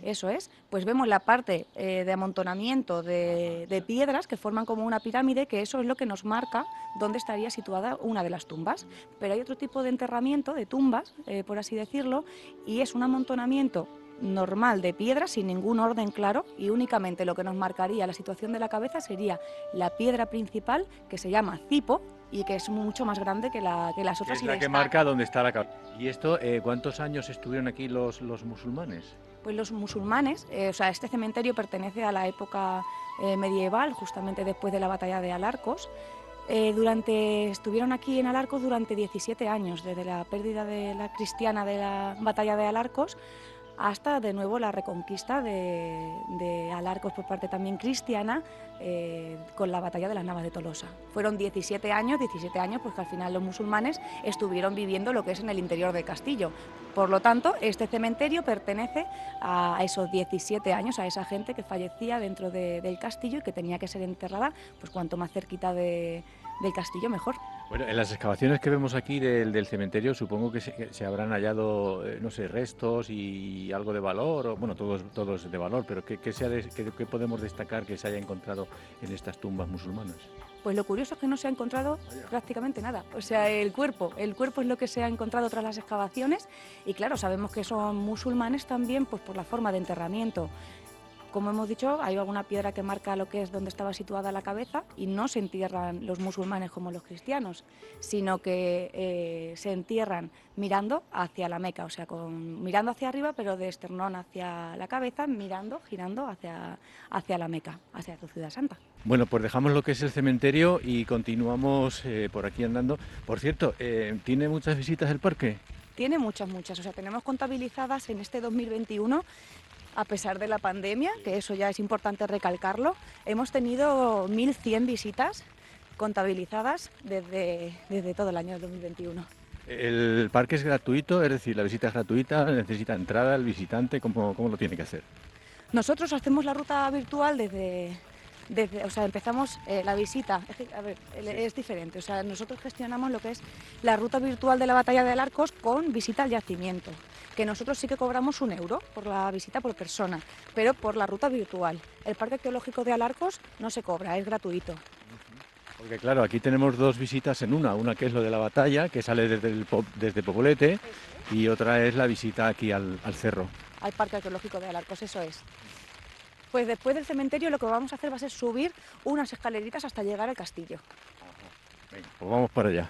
eso es, pues vemos la parte eh, de amontonamiento de, de piedras que forman como una pirámide, que eso es lo que nos marca dónde estaría situada una de las tumbas. Pero hay otro tipo de enterramiento, de tumbas, eh, por así decirlo, y es un amontonamiento normal de piedra sin ningún orden claro y únicamente lo que nos marcaría la situación de la cabeza sería la piedra principal que se llama cipo y que es mucho más grande que, la, que las otras. Es la que marca dónde está la cabeza. ¿Y esto eh, cuántos años estuvieron aquí los, los musulmanes? Pues los musulmanes, eh, o sea, este cementerio pertenece a la época eh, medieval, justamente después de la batalla de Alarcos. durante, estuvieron aquí en Alarcos durante 17 años, desde la pérdida de la cristiana de la batalla de Alarcos hasta de nuevo la reconquista de, Alarcos por parte también cristiana eh, con la batalla de las Navas de Tolosa. Fueron 17 años, 17 años, pues que al final los musulmanes estuvieron viviendo lo que es en el interior del castillo. Por lo tanto, este cementerio pertenece a esos 17 años, a esa gente que fallecía dentro del castillo y que tenía que ser enterrada, pues cuanto más cerquita del castillo mejor. Bueno, en las excavaciones que vemos aquí del, cementerio supongo que se, habrán hallado, eh, no sé, restos y algo de valor, o, bueno, todos, todos de valor, pero ¿qué, qué, podemos destacar que se haya encontrado en estas tumbas musulmanas? Pues lo curioso es que no se ha encontrado prácticamente nada. O sea, el cuerpo, el cuerpo es lo que se ha encontrado tras las excavaciones y claro, sabemos que son musulmanes también pues por la forma de enterramiento como hemos dicho, hay alguna piedra que marca lo que es donde estaba situada la cabeza y no se entierran los musulmanes como los cristianos, sino que eh, se entierran mirando hacia la Meca, o sea, con, mirando hacia arriba, pero de esternón hacia la cabeza, mirando, girando hacia, hacia la Meca, hacia su ciudad santa. Bueno, pues dejamos lo que es el cementerio y continuamos eh, por aquí andando. Por cierto, eh, ¿tiene muchas visitas el parque? Tiene muchas, muchas. O sea, tenemos contabilizadas en este 2021 a pesar de la pandemia, que eso ya es importante recalcarlo, hemos tenido 1.100 visitas contabilizadas desde, desde todo el año 2021. ¿El parque es gratuito? Es decir, la visita es gratuita, necesita entrada el visitante, ¿cómo, cómo lo tiene que hacer? Nosotros hacemos la ruta virtual desde, o sea, empezamos eh, la visita, es, a ver, es diferente, o sea, nosotros gestionamos lo que es la ruta virtual de la batalla de Alarcos con visita al yacimiento, que nosotros sí que cobramos un euro por la visita por persona, pero por la ruta virtual. El Parque Arqueológico de Alarcos no se cobra, es gratuito. Porque claro, aquí tenemos dos visitas en una, una que es lo de la batalla, que sale desde, el, desde Popolete, y otra es la visita aquí al, al cerro. Al Parque Arqueológico de Alarcos, eso es. Pues después del cementerio lo que vamos a hacer va a ser subir unas escaleritas hasta llegar al castillo. Venga, pues vamos para allá.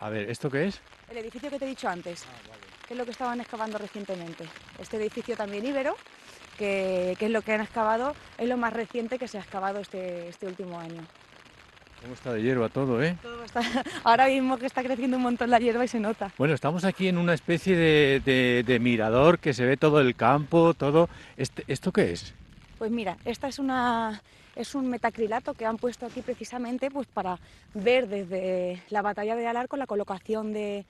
A ver, ¿esto qué es? El edificio que te he dicho antes, ah, que es lo que estaban excavando recientemente. Este edificio también ibero, que, es lo que han excavado, es lo más reciente que se ha excavado este, este último año. ¿Cómo está de hierba todo, eh? Ahora mismo que está creciendo un montón la hierba y se nota. Bueno, estamos aquí en una especie de, mirador que se ve todo el campo, todo. Este, ¿Esto qué es? Pues mira, esta es una es un metacrilato que han puesto aquí precisamente pues para ver desde la batalla de Alarco la colocación de,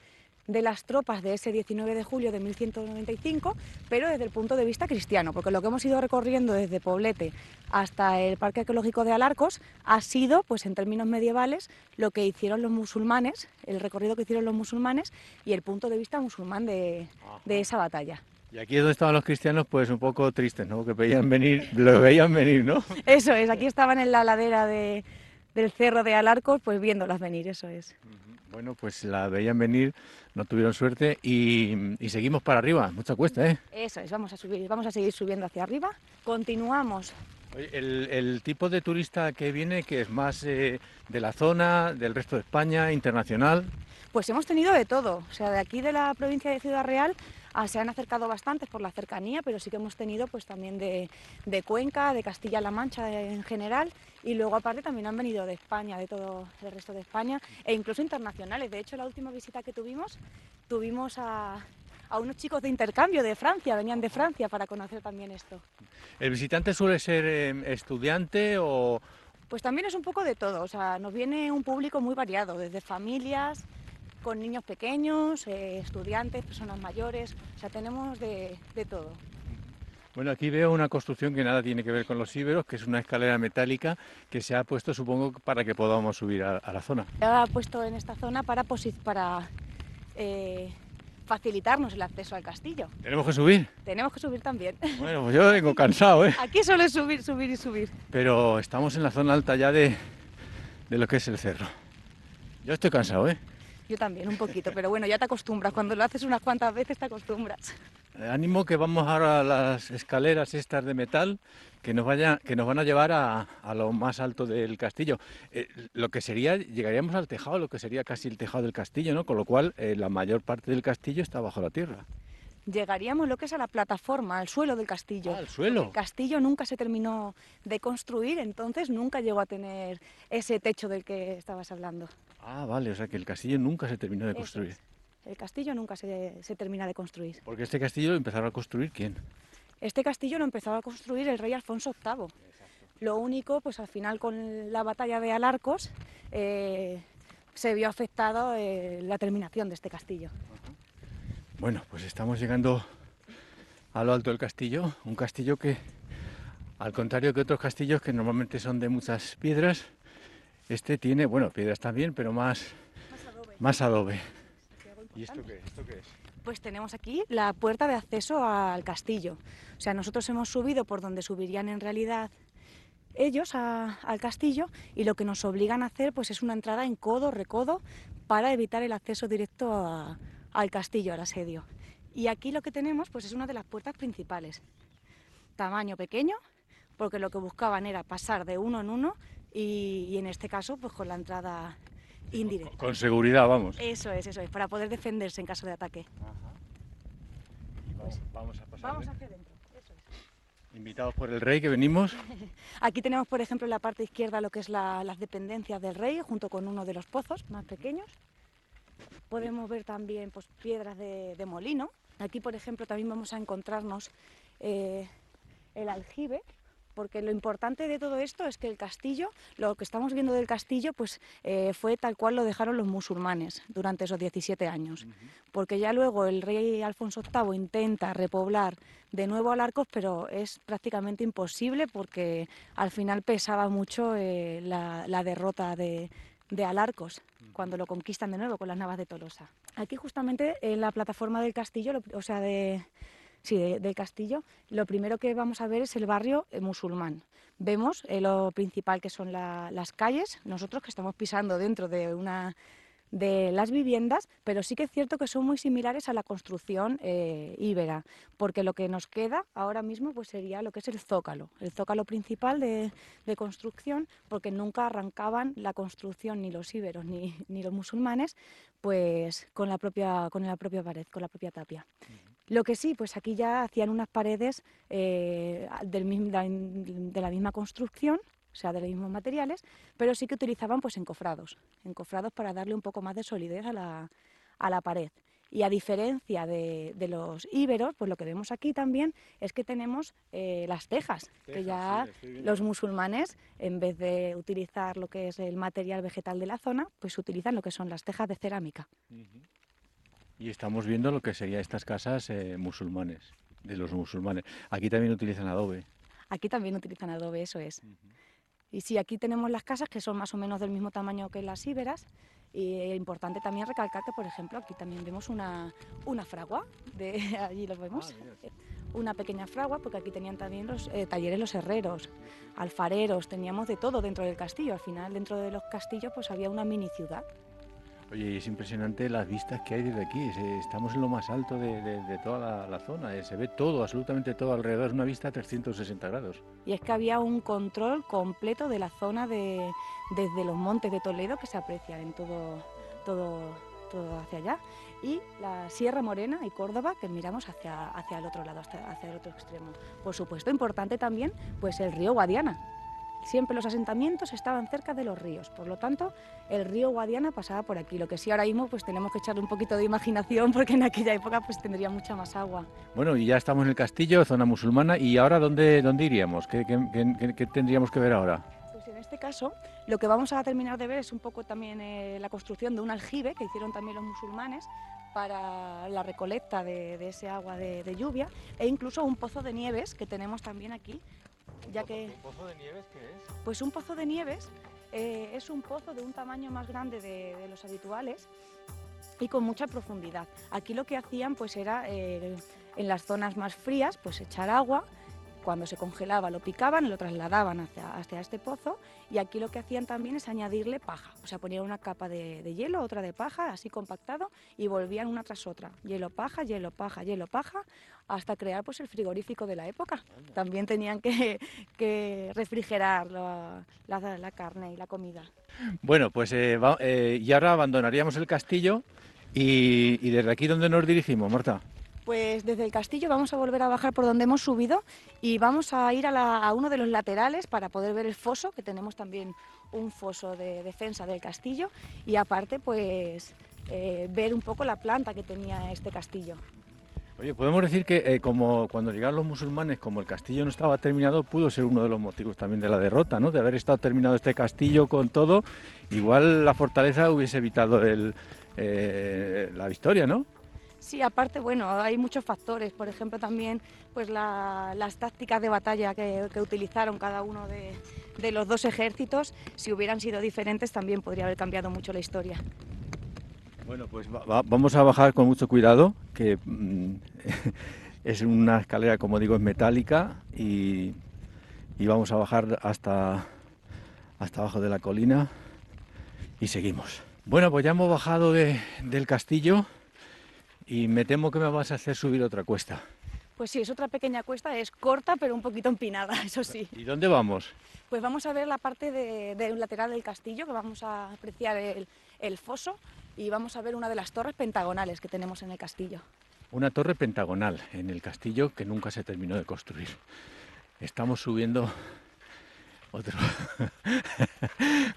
de las tropas de ese 19 de julio de 1195, pero desde el punto de vista cristiano, porque lo que hemos ido recorriendo desde Poblete hasta el Parque Arqueológico de Alarcos ha sido, pues en términos medievales, lo que hicieron los musulmanes, el recorrido que hicieron los musulmanes y el punto de vista musulmán de, esa batalla. Y aquí es donde estaban los cristianos, pues un poco tristes, ¿no? Que veían venir, lo veían venir, ¿no? Eso es, aquí estaban en la ladera del cerro de Alarcos, pues viéndolas venir, eso es. Bueno, pues la veían venir, no tuvieron suerte y, seguimos para arriba, mucha cuesta, ¿eh? Eso es, vamos a subir, vamos a seguir subiendo hacia arriba. Continuamos. el, tipo de turista que viene, que es más eh, de la zona, del resto de España, internacional. Pues hemos tenido de todo, o sea, de aquí de la provincia de Ciudad Real Ah, se han acercado bastantes por la cercanía, pero sí que hemos tenido pues también de, Cuenca, de Castilla-La Mancha en general y luego aparte también han venido de España, de todo el resto de España e incluso internacionales. De hecho, la última visita que tuvimos, tuvimos a, unos chicos de intercambio de Francia, venían de Francia para conocer también esto. ¿El visitante suele ser em, estudiante o...? Pues también es un poco de todo, o sea, nos viene un público muy variado, desde familias, con niños pequeños, eh, estudiantes, personas mayores, o sea, tenemos de, todo. Bueno, aquí veo una construcción que nada tiene que ver con los íberos, que es una escalera metálica que se ha puesto, supongo, para que podamos subir a, la zona. Se ha puesto en esta zona para, para eh, facilitarnos el acceso al castillo. ¿Tenemos que subir? Tenemos que subir también. Bueno, pues yo vengo cansado, ¿eh? Aquí suele subir, subir y subir. Pero estamos en la zona alta ya de, de lo que es el cerro. Yo estoy cansado, ¿eh? Yo también, un poquito, pero bueno, ya te acostumbras. Cuando lo haces unas cuantas veces te acostumbras. ánimo que vamos ahora a las escaleras estas de metal que nos, vaya, que nos van a llevar a, lo más alto del castillo. Eh, lo que sería, llegaríamos al tejado, lo que sería casi el tejado del castillo, ¿no? Con lo cual eh, la mayor parte del castillo está bajo la tierra. Llegaríamos lo que es a la plataforma, al suelo del castillo. Ah, al suelo. El castillo nunca se terminó de construir, entonces nunca llegó a tener ese techo del que estabas hablando. Ah, vale, o sea que el castillo nunca se terminó de construir. El castillo nunca se, se, termina de construir. Porque este castillo lo empezaron a construir quién? Este castillo lo empezó a construir el rey Alfonso VIII. Lo único, pues al final con la batalla de Alarcos eh, se vio afectado eh, la terminación de este castillo. Bueno, pues estamos llegando a lo alto del castillo, un castillo que, al contrario que otros castillos que normalmente son de muchas piedras, este tiene, bueno, piedras también, pero más, más adobe. ¿Y esto qué, es? Pues tenemos aquí la puerta de acceso al castillo. O sea, nosotros hemos subido por donde subirían en realidad ellos al castillo y lo que nos obligan a hacer pues es una entrada en codo, recodo, para evitar el acceso directo al castillo, al asedio. Y aquí lo que tenemos pues es una de las puertas principales. Tamaño pequeño, porque lo que buscaban era pasar de uno en uno y, y en este caso pues con la entrada indirecto. Con seguridad, vamos. Eso es, eso es, para poder defenderse en caso de ataque. vamos, a pasar. Vamos hacia adentro, eso es. Invitados por el rey que venimos. Aquí tenemos, por ejemplo, en la parte izquierda lo que es las dependencias del rey, junto con uno de los pozos más pequeños. Podemos ver también pues, piedras de, molino. Aquí, por ejemplo, también vamos a encontrarnos eh, el aljibe, porque lo importante de todo esto es que el castillo, lo que estamos viendo del castillo, pues eh, fue tal cual lo dejaron los musulmanes durante esos 17 años, porque ya luego el rey Alfonso VIII intenta repoblar de nuevo Alarcos, pero es prácticamente imposible porque al final pesaba mucho eh, la, derrota de, Alarcos cuando lo conquistan de nuevo con las navas de Tolosa. Aquí justamente en la plataforma del castillo, o sea, de, sí, del castillo, lo primero que vamos a ver es el barrio eh, musulmán. Vemos eh, lo principal que son las calles, nosotros que estamos pisando dentro de una de las viviendas, pero sí que es cierto que son muy similares a la construcción eh, íbera, porque lo que nos queda ahora mismo pues sería lo que es el zócalo, el zócalo principal de, construcción, porque nunca arrancaban la construcción ni los íberos ni, ni, los musulmanes, pues con la propia con la propia pared, con la propia tapia. Lo que sí, pues aquí ya hacían unas paredes eh, de la misma construcción, o sea, de los mismos materiales, pero sí que utilizaban pues encofrados, encofrados para darle un poco más de solidez a la, pared. Y a diferencia de, los íberos, pues lo que vemos aquí también es que tenemos eh, las tejas, que ya los musulmanes, en vez de utilizar lo que es el material vegetal de la zona, pues utilizan lo que son las tejas de cerámica. Y estamos viendo lo que serían estas casas eh, musulmanes, de los musulmanes. Aquí también utilizan adobe. Aquí también utilizan adobe, eso es. Y sí, aquí tenemos las casas que son más o menos del mismo tamaño que las íberas. Y es importante también recalcar que, por ejemplo, aquí también vemos una, una fragua, de, allí lo vemos, ah, una pequeña fragua, porque aquí tenían también los eh, talleres los herreros, alfareros, teníamos de todo dentro del castillo. Al final, dentro de los castillos, pues había una mini ciudad. Oye, es impresionante las vistas que hay desde aquí. Estamos en lo más alto de, toda la, zona. Eh, se ve todo, absolutamente todo alrededor. Es una vista a 360 grados. Y es que había un control completo de la zona de, desde los montes de Toledo que se aprecian en todo, todo, todo hacia allá. Y la Sierra Morena y Córdoba que miramos hacia, hacia el otro lado, hacia el otro extremo. Por supuesto, importante también pues el río Guadiana Siempre los asentamientos estaban cerca de los ríos, por lo tanto el río Guadiana pasaba por aquí. Lo que sí ahora mismo pues tenemos que echarle un poquito de imaginación porque en aquella época pues tendría mucha más agua. Bueno, y ya estamos en el castillo, zona musulmana, ¿y ahora dónde, dónde iríamos? ¿Qué, tendríamos que ver ahora? Pues en este caso lo que vamos a terminar de ver es un poco también eh, la construcción de un aljibe que hicieron también los musulmanes para la recolecta de, ese agua de, de, lluvia e incluso un pozo de nieves que tenemos también aquí ya que... ¿Un pozo de nieves qué es? Pues un pozo de nieves eh, es un pozo de un tamaño más grande de, los habituales y con mucha profundidad. Aquí lo que hacían pues era eh, en las zonas más frías pues echar agua cuando se congelaba lo picaban, lo trasladaban hacia, hacia este pozo y aquí lo que hacían también es añadirle paja, o sea, ponían una capa de, de hielo, otra de paja, así compactado y volvían una tras otra, hielo, paja, hielo, paja, hielo, paja, hasta crear pues el frigorífico de la época. También tenían que, que refrigerar la, la- la carne y la comida. Bueno, pues eh, va- eh, y ahora abandonaríamos el castillo y, y desde aquí, ¿dónde nos dirigimos, Marta? Pues desde el castillo vamos a volver a bajar por donde hemos subido y vamos a ir a, uno de los laterales para poder ver el foso, que tenemos también un foso de defensa del castillo y aparte pues eh, ver un poco la planta que tenía este castillo. Oye, podemos decir que eh, como cuando llegaron los musulmanes, como el castillo no estaba terminado, pudo ser uno de los motivos también de la derrota, ¿no? De haber estado terminado este castillo con todo, igual la fortaleza hubiese evitado eh, la victoria, ¿no? Sí, aparte, bueno, hay muchos factores. Por ejemplo, también pues la- las tácticas de batalla que, utilizaron cada uno de, los dos ejércitos, si hubieran sido diferentes, también podría haber cambiado mucho la historia. Bueno, pues va- va- vamos a bajar con mucho cuidado, que mm, es una escalera, como digo, es metálica y, vamos a bajar hasta, hasta abajo de la colina y seguimos. Bueno, pues ya hemos bajado de- del castillo y me temo que me vas a hacer subir otra cuesta. Pues sí, es otra pequeña cuesta, es corta pero un poquito empinada, eso sí. ¿Y dónde vamos? Pues vamos a ver la parte de- del lateral del castillo, que vamos a apreciar el, el foso y vamos a ver una de las torres pentagonales que tenemos en el castillo. Una torre pentagonal en el castillo que nunca se terminó de construir. Estamos subiendo otro,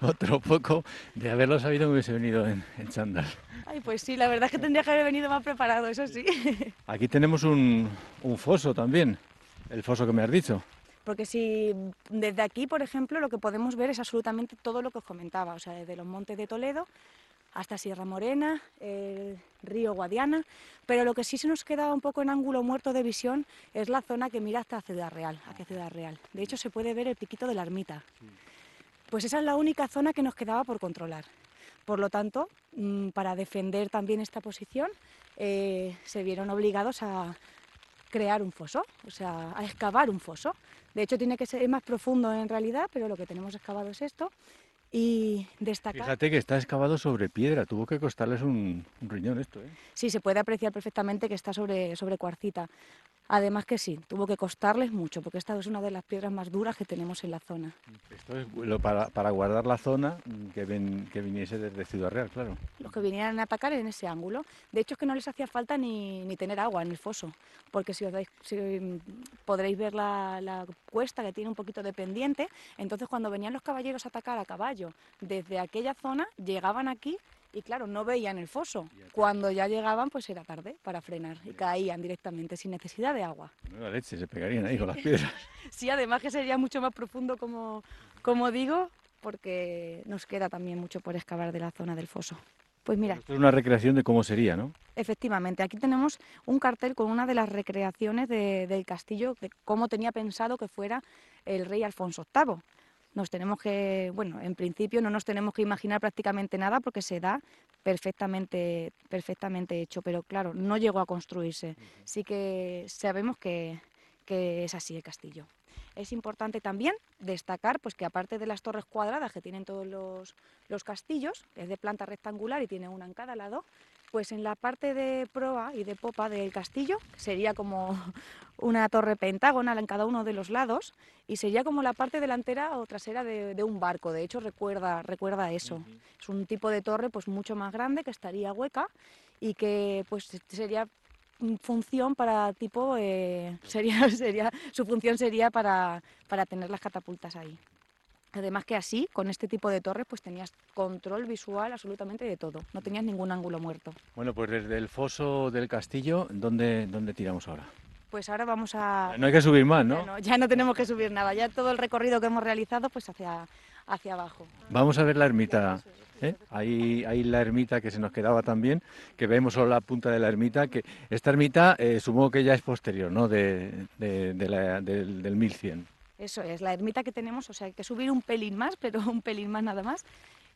otro poco. De haberlo sabido me hubiese venido en, en chándal. Ay, pues sí, la verdad es que tendría que haber venido más preparado, eso sí. Aquí tenemos un, un foso también, el foso que me has dicho. Porque si desde aquí, por ejemplo, lo que podemos ver es absolutamente todo lo que os comentaba, o sea, desde los montes de Toledo hasta Sierra Morena, el río Guadiana, pero lo que sí se nos queda un poco en ángulo muerto de visión es la zona que mira hasta Ciudad Real, hacia Ciudad Real. De hecho, se puede ver el piquito de la ermita. Pues esa es la única zona que nos quedaba por controlar. Por lo tanto, mm, para defender también esta posición, eh, se vieron obligados a crear un foso, o sea, a excavar un foso. De hecho, tiene que ser más profundo en realidad, pero lo que tenemos excavado es esto. Y destacar. Fíjate que está excavado sobre piedra, tuvo que costarles un, un riñón esto. ¿eh? Sí, se puede apreciar perfectamente que está sobre, sobre cuarcita. Además que sí, tuvo que costarles mucho, porque esta es una de las piedras más duras que tenemos en la zona. Esto es lo para, para guardar la zona mm, que, ven- que viniese desde Ciudad Real, claro. Los que vinieran a atacar en ese ángulo. De hecho, es que no les hacía falta ni, ni tener agua en el foso, porque si os dais, si, mm, podréis ver la, la cuesta que tiene un poquito de pendiente, entonces cuando venían los caballeros a atacar a caballo desde aquella zona, llegaban aquí y claro, no veían el foso. Cuando ya llegaban, pues era tarde para frenar y caían directamente sin necesidad de agua. Menuda leche, se pegarían ahí con las piedras. Sí, además que sería mucho más profundo, como, como digo, porque nos queda también mucho por excavar de la zona del foso. Pues mira, Esto es una recreación de cómo sería, ¿no? efectivamente, aquí tenemos un cartel con una de las recreaciones de- del castillo, de cómo tenía pensado que fuera el rey Alfonso VIII. Nos tenemos que, bueno, en principio no nos tenemos que imaginar prácticamente nada porque se da perfectamente, perfectamente hecho, pero claro, no llegó a construirse. Sí que sabemos que, que es así el castillo. Es importante también destacar pues, que aparte de las torres cuadradas que tienen todos los, los castillos, que es de planta rectangular y tiene una en cada lado, pues en la parte de proa y de popa del castillo sería como una torre pentagonal en cada uno de los lados y sería como la parte delantera o trasera de, de un barco. De hecho, recuerda, recuerda eso. Es un tipo de torre pues mucho más grande que estaría hueca y que pues sería función para tipo eh, sería sería su función sería para, para tener las catapultas ahí. Además que así con este tipo de torres pues tenías control visual absolutamente de todo. No tenías ningún ángulo muerto. Bueno, pues desde el foso del castillo, ¿dónde, dónde tiramos ahora? pues ahora vamos a No hay que subir más, no, ya no tenemos que subir nada. Ya todo el recorrido que hemos realizado pues hacia hacia abajo. Vamos a ver la ermita. ¿Eh? Ahí, ahí la ermita que se nos quedaba también, que vemos solo la punta de la ermita. que Esta ermita eh, supongo que ya es posterior, ¿no? De, de- de la- del, del 1100. Eso es, la ermita que tenemos, o sea, hay que subir un pelín más, pero un pelín más nada más.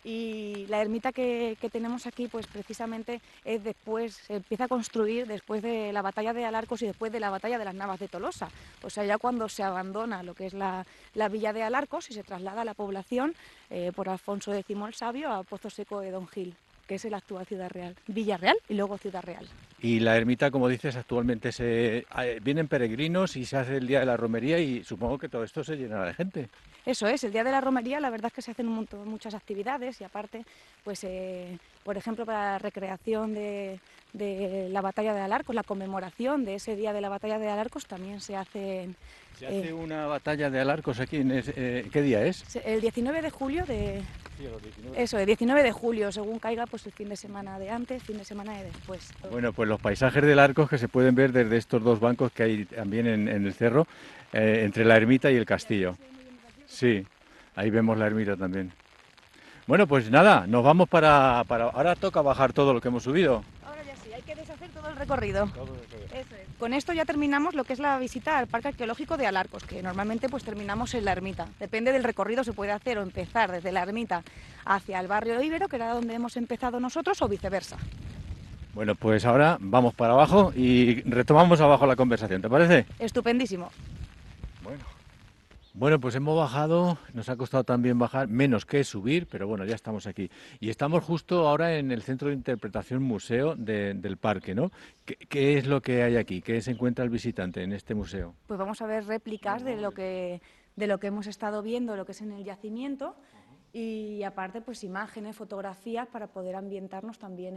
Y la ermita que, tenemos aquí, pues precisamente es después, se empieza a construir después de la batalla de Alarcos y después de la batalla de las Navas de Tolosa. O sea, ya cuando se abandona lo que es la, villa de Alarcos y se traslada la población eh, por Alfonso X el Sabio a Pozo Seco de Don Gil que es la actual Ciudad Real. Villa Real y luego Ciudad Real. Y la ermita, como dices, actualmente se eh, vienen peregrinos y se hace el día de la romería y supongo que todo esto se llenará de gente. Eso es, el día de la romería la verdad es que se hacen muchas actividades y aparte, pues eh, por ejemplo, para la recreación de, la batalla de Alarcos, la conmemoración de ese día de la batalla de Alarcos también se hace... ¿Se hace eh, una batalla de Alarcos aquí? En ¿Qué día es? El 19 de julio de, eso, el 19 de julio, según caiga, pues el fin de semana de antes, fin de semana de después. Bueno, pues los paisajes del arco que se pueden ver desde estos dos bancos que hay también en, el cerro, eh, entre la ermita y el castillo. Sí, ahí vemos la ermita también. Bueno, pues nada, nos vamos para, para... Ahora toca bajar todo lo que hemos subido. Ahora ya sí, hay que deshacer todo el recorrido. Con esto ya terminamos lo que es la visita al Parque Arqueológico de Alarcos, que normalmente pues terminamos en la ermita. Depende del recorrido, se puede hacer o empezar desde la ermita hacia el barrio Ibero, que era donde hemos empezado nosotros, o viceversa. Bueno, pues ahora vamos para abajo y retomamos abajo la conversación, ¿te parece? Estupendísimo. Bueno. Pues hemos bajado, nos ha costado también bajar, menos que subir, pero bueno, ya estamos aquí. Y estamos justo ahora en el Centro de Interpretación Museo del Parque, ¿no? ¿Qué, es lo que hay aquí? ¿Qué se encuentra el visitante en este museo? Pues vamos a ver réplicas de lo que, de lo que hemos estado viendo, lo que es en el yacimiento, y aparte pues imágenes, fotografías para poder ambientarnos también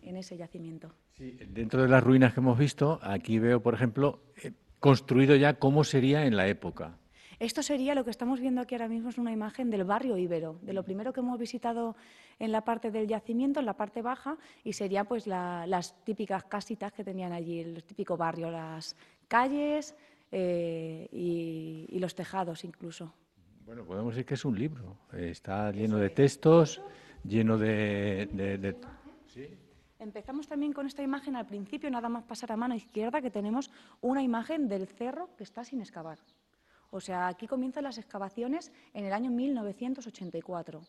en, ese yacimiento. Sí, dentro de las ruinas que hemos visto, aquí veo, por ejemplo, eh, construido ya cómo sería en la época. Esto sería lo que estamos viendo aquí ahora mismo, es una imagen del barrio Ibero, de lo primero que hemos visitado en la parte del yacimiento, en la parte baja, y sería pues las típicas casitas que tenían allí, el típico barrio, las calles eh, y, los tejados incluso. Bueno, podemos decir que es un libro, está lleno de textos, lleno de... Empezamos también con esta imagen al principio, nada más pasar a mano izquierda, que tenemos una imagen del cerro que está sin excavar. O sea, aquí comienzan las excavaciones en el año 1984.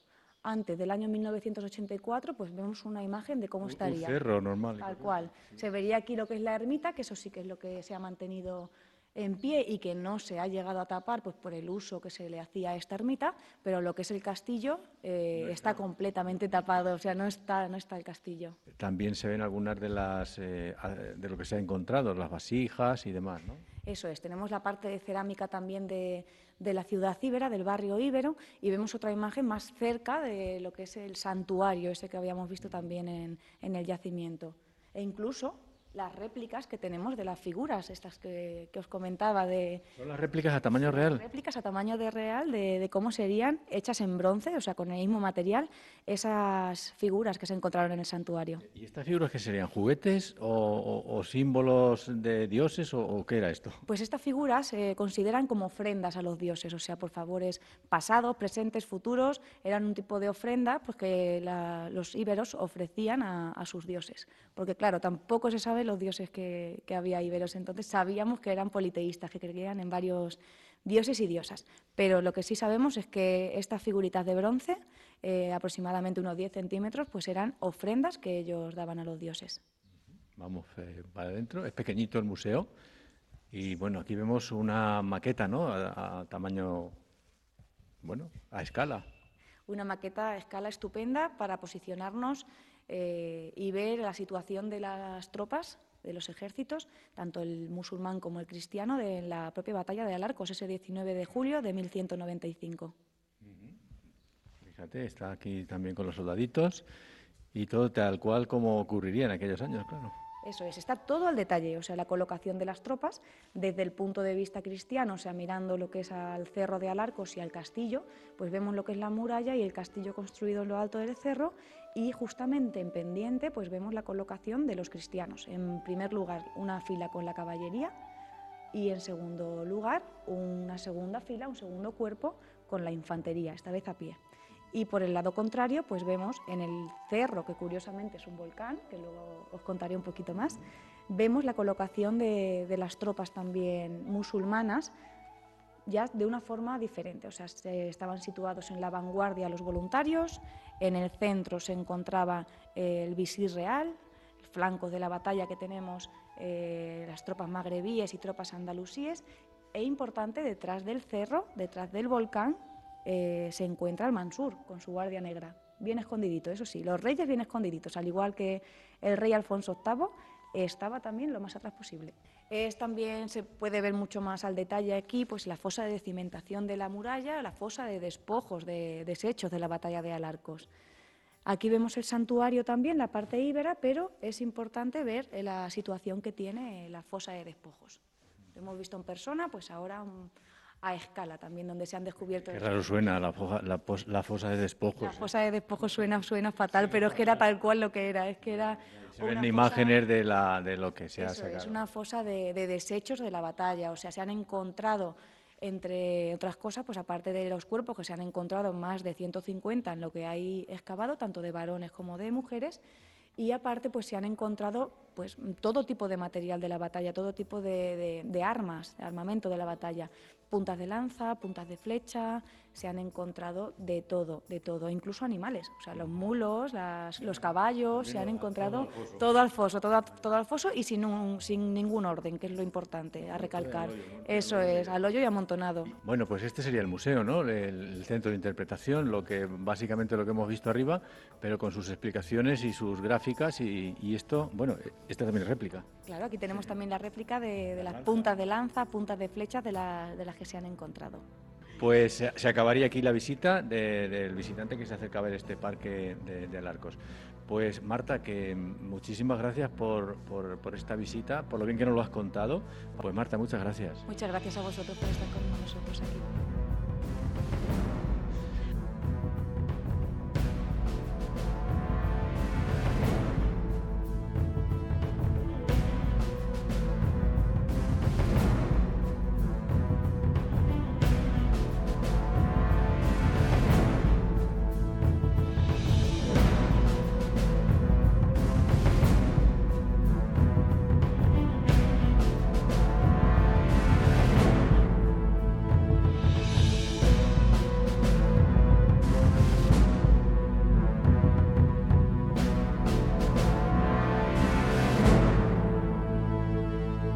Antes del año 1984, pues vemos una imagen de cómo estaría. Un cerro normal. Tal cual. Se vería aquí lo que es la ermita, que eso sí que es lo que se ha mantenido en pie y que no se ha llegado a tapar pues, por el uso que se le hacía a esta ermita, pero lo que es el castillo eh, está completamente tapado, o sea, no está, no está el castillo. También se ven algunas de, las, eh, de lo que se ha encontrado, las vasijas y demás, ¿no? Eso es, tenemos la parte de cerámica también de, la ciudad íbera, del barrio íbero, y vemos otra imagen más cerca de lo que es el santuario, ese que habíamos visto también en, en el yacimiento. E incluso las réplicas que tenemos de las figuras, estas que, os comentaba. De, ¿Son las réplicas a tamaño real? Réplicas a tamaño de real de, cómo serían hechas en bronce, o sea, con el mismo material, esas figuras que se encontraron en el santuario. ¿Y estas figuras qué serían? ¿Juguetes o, símbolos de dioses o, qué era esto? Pues estas figuras se consideran como ofrendas a los dioses, o sea, por favores pasados, presentes, futuros, eran un tipo de ofrenda pues, que los íberos ofrecían a, a sus dioses. Porque claro, tampoco se sabe los dioses que, había iberos. Entonces sabíamos que eran politeístas, que creían en varios dioses y diosas. Pero lo que sí sabemos es que estas figuritas de bronce, eh, aproximadamente unos 10 centímetros, pues eran ofrendas que ellos daban a los dioses. Vamos eh, para adentro. Es pequeñito el museo. Y bueno, aquí vemos una maqueta, ¿no? A, tamaño, bueno, a escala. Una maqueta a escala estupenda para posicionarnos eh, y ver la situación de las tropas, de los ejércitos, tanto el musulmán como el cristiano, de la propia batalla de Alarcos, ese 19 de julio de 1195. Fíjate, está aquí también con los soldaditos y todo tal cual como ocurriría en aquellos años, claro. Eso es, está todo al detalle, o sea, la colocación de las tropas desde el punto de vista cristiano, o sea, mirando lo que es al cerro de Alarcos y al castillo, pues vemos lo que es la muralla y el castillo construido en lo alto del cerro y justamente en pendiente pues vemos la colocación de los cristianos. En primer lugar, una fila con la caballería y en segundo lugar, una segunda fila, un segundo cuerpo con la infantería, esta vez a pie. Y por el lado contrario, pues vemos en el cerro, que curiosamente es un volcán, que luego os contaré un poquito más, vemos la colocación de, las tropas también musulmanas ya de una forma diferente. O sea, estaban situados en la vanguardia los voluntarios, En el centro se encontraba eh, el visir real, el flanco de la batalla que tenemos eh, las tropas magrebíes y tropas andalusíes. E importante, detrás del cerro, detrás del volcán, eh, se encuentra el Mansur con su guardia negra, bien escondidito, eso sí, los reyes bien escondiditos, al igual que el rey Alfonso VIII, estaba también lo más atrás posible. Es también se puede ver mucho más al detalle aquí, pues la fosa de cimentación de la muralla, la fosa de despojos, de desechos de la batalla de Alarcos. Aquí vemos el santuario también, la parte íbera, pero es importante ver la situación que tiene la fosa de despojos. Lo hemos visto en persona, pues ahora a escala también, donde se han descubierto... Qué raro suena la, fosa de despojos. La fosa de despojos suena, suena fatal, pero es que era tal cual lo que era, es que era... Se ven imágenes de, la, de lo que se ha sacado. Es una fosa de, de desechos de la batalla, o sea, se han encontrado entre otras cosas, pues aparte de los cuerpos que se han encontrado más de 150 en lo que hay excavado, tanto de varones como de mujeres, y aparte pues se han encontrado pues todo tipo de material de la batalla, todo tipo de, de, armas, de armamento de la batalla, puntas de lanza, puntas de flecha, se han encontrado de todo, de todo, incluso animales, o sea, los mulos, los caballos, se han encontrado todo al foso, todo, todo al foso y sin, un, sin ningún orden, que es lo importante a recalcar. Eso es, al hoyo y amontonado. Bueno, pues este sería el museo, ¿no? El, centro de interpretación, lo que básicamente lo que hemos visto arriba, pero con sus explicaciones y sus gráficas y, y esto, bueno, esta también es réplica. Claro, aquí tenemos también la réplica de, las puntas de lanza, puntas de flechas de, de las que se han encontrado. Pues se acabaría aquí la visita del visitante que se acerca a ver este parque de, Alarcos. Pues Marta, que muchísimas gracias por, por, esta visita, por lo bien que nos lo has contado. Pues Marta, muchas gracias. Muchas gracias a vosotros por estar con nosotros aquí.